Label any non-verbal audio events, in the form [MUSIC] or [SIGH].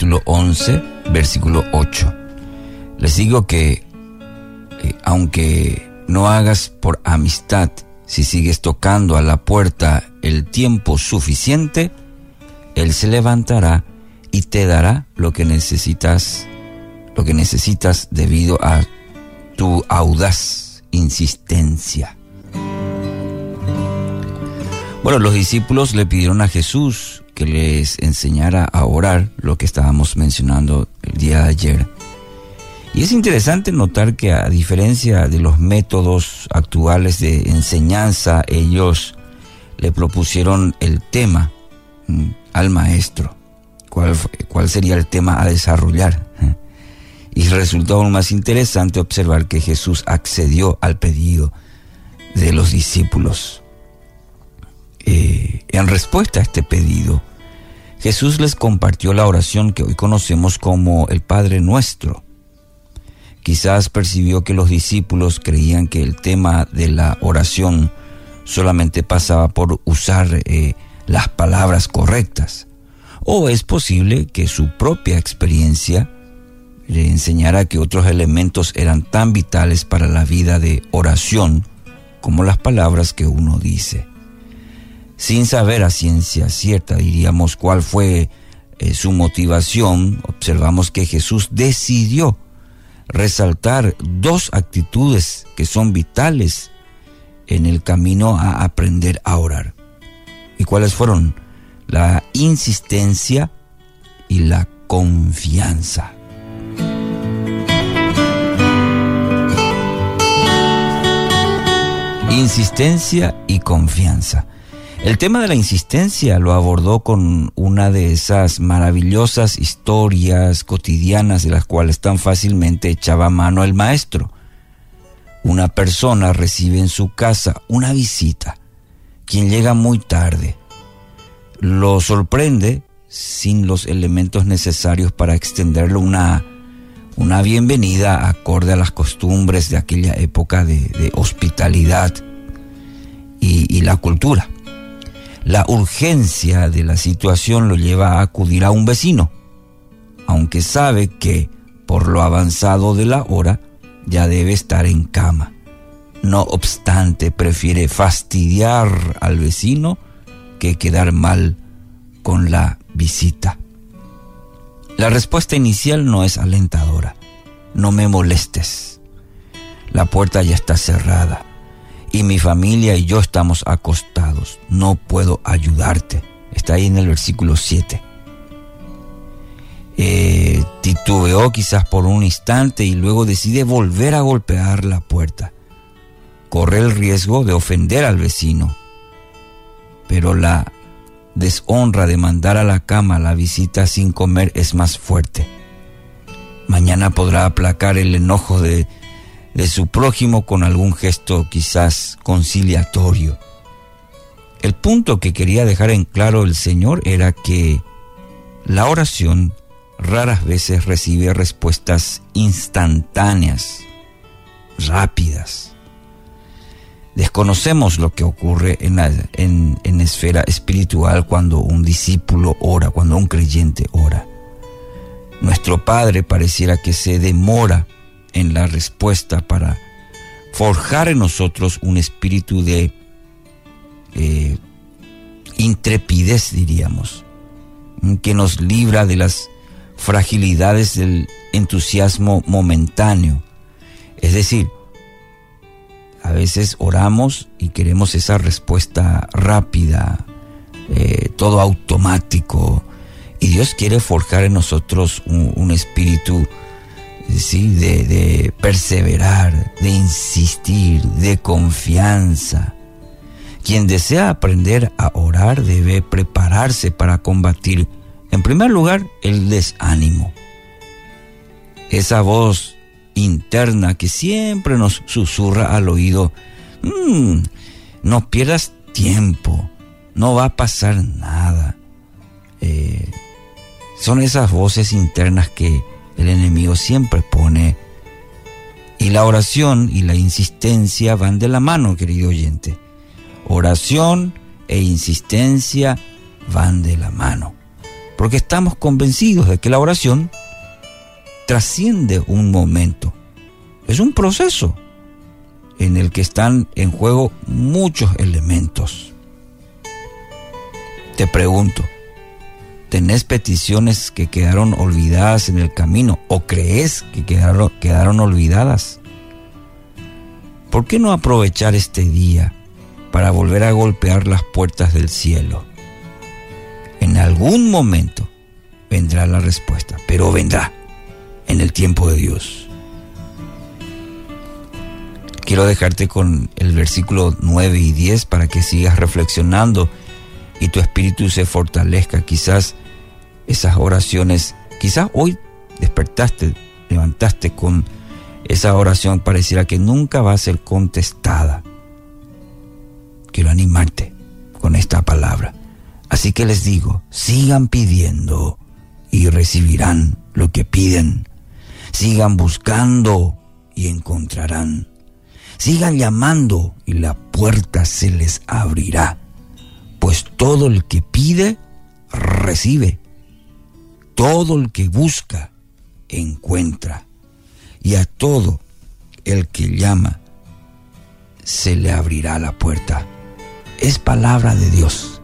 capítulo 11, versículo 8. Les digo que eh, aunque no hagas por amistad, si sigues tocando a la puerta el tiempo suficiente, Él se levantará y te dará lo que necesitas, lo que necesitas debido a tu audaz insistencia. Bueno, los discípulos le pidieron a Jesús que les enseñara a orar, lo que estábamos mencionando el día de ayer. Y es interesante notar que a diferencia de los métodos actuales de enseñanza, ellos le propusieron el tema mm, al maestro, cuál, cuál sería el tema a desarrollar. [LAUGHS] Y resultó aún más interesante observar que Jesús accedió al pedido de los discípulos. En respuesta a este pedido, Jesús les compartió la oración que hoy conocemos como el Padre Nuestro. Quizás percibió que los discípulos creían que el tema de la oración solamente pasaba por usar eh, las palabras correctas. O es posible que su propia experiencia le enseñara que otros elementos eran tan vitales para la vida de oración como las palabras que uno dice sin saber a ciencia cierta, diríamos, cuál fue eh, su motivación, observamos que Jesús decidió resaltar dos actitudes que son vitales en el camino a aprender a orar. ¿Y cuáles fueron? La insistencia y la confianza. Insistencia y confianza. El tema de la insistencia lo abordó con una de esas maravillosas historias cotidianas de las cuales tan fácilmente echaba mano el maestro. Una persona recibe en su casa una visita, quien llega muy tarde. Lo sorprende sin los elementos necesarios para extenderle una, una bienvenida acorde a las costumbres de aquella época de, hospitalidad y la cultura. La urgencia de la situación lo lleva a acudir a un vecino, aunque sabe que, por lo avanzado de la hora, ya debe estar en cama. No obstante, prefiere fastidiar al vecino que quedar mal con la visita. La respuesta inicial no es alentadora. No me molestes. La puerta ya está cerrada y mi familia y yo estamos acostados. No puedo ayudarte. Está ahí en el versículo 7. Eh, titubeó quizás por un instante y luego decide volver a golpear la puerta. Corre el riesgo de ofender al vecino. Pero la deshonra de mandar a la cama la visita sin comer es más fuerte. Mañana podrá aplacar el enojo de de su prójimo con algún gesto quizás conciliatorio. El punto que quería dejar en claro el Señor era que la oración raras veces recibe respuestas instantáneas, rápidas. Desconocemos lo que ocurre en la en, esfera espiritual cuando un discípulo ora, cuando un creyente ora. Nuestro Padre pareciera que se demora en la respuesta para forjar en nosotros un espíritu de eh, intrepidez, diríamos, que nos libra de las fragilidades del entusiasmo momentáneo. Es decir, a veces oramos y queremos esa respuesta rápida, eh, todo automático, y Dios quiere forjar en nosotros un, un espíritu ¿sí? de, de perseverar, de insistir, de confianza. Quien desea aprender a orar debe prepararse para combatir, en primer lugar, el desánimo. Esa voz interna que siempre nos susurra al oído, mm, no pierdas tiempo, no va a pasar nada. Eh, son esas voces internas que el enemigo siempre pone. Y la oración y la insistencia van de la mano, querido oyente. Oración e insistencia van de la mano. porque estamos convencidos de que la oración trasciende un momento. Es un proceso en el que están en juego muchos elementos. Te pregunto, ¿tenés peticiones que quedaron olvidadas en el camino o crees que quedaron, quedaron olvidadas? ¿Por qué no aprovechar este día para volver a golpear las puertas del cielo? En algún momento vendrá la respuesta, pero vendrá en el tiempo de Dios. Quiero dejarte con el versículo 9 y 10 para que sigas reflexionando y tu espíritu se fortalezca. Quizás esas oraciones, quizás hoy despertaste, levantaste con esa oración, pareciera que nunca va a ser contestada. Quiero animarte con esta palabra. Así que les digo, sigan pidiendo y recibirán lo que piden. Sigan buscando y encontrarán. Sigan llamando y la puerta se les abrirá. Pues todo el que pide, recibe. Todo el que busca, encuentra. Y a todo el que llama, se le abrirá la puerta. Es palabra de Dios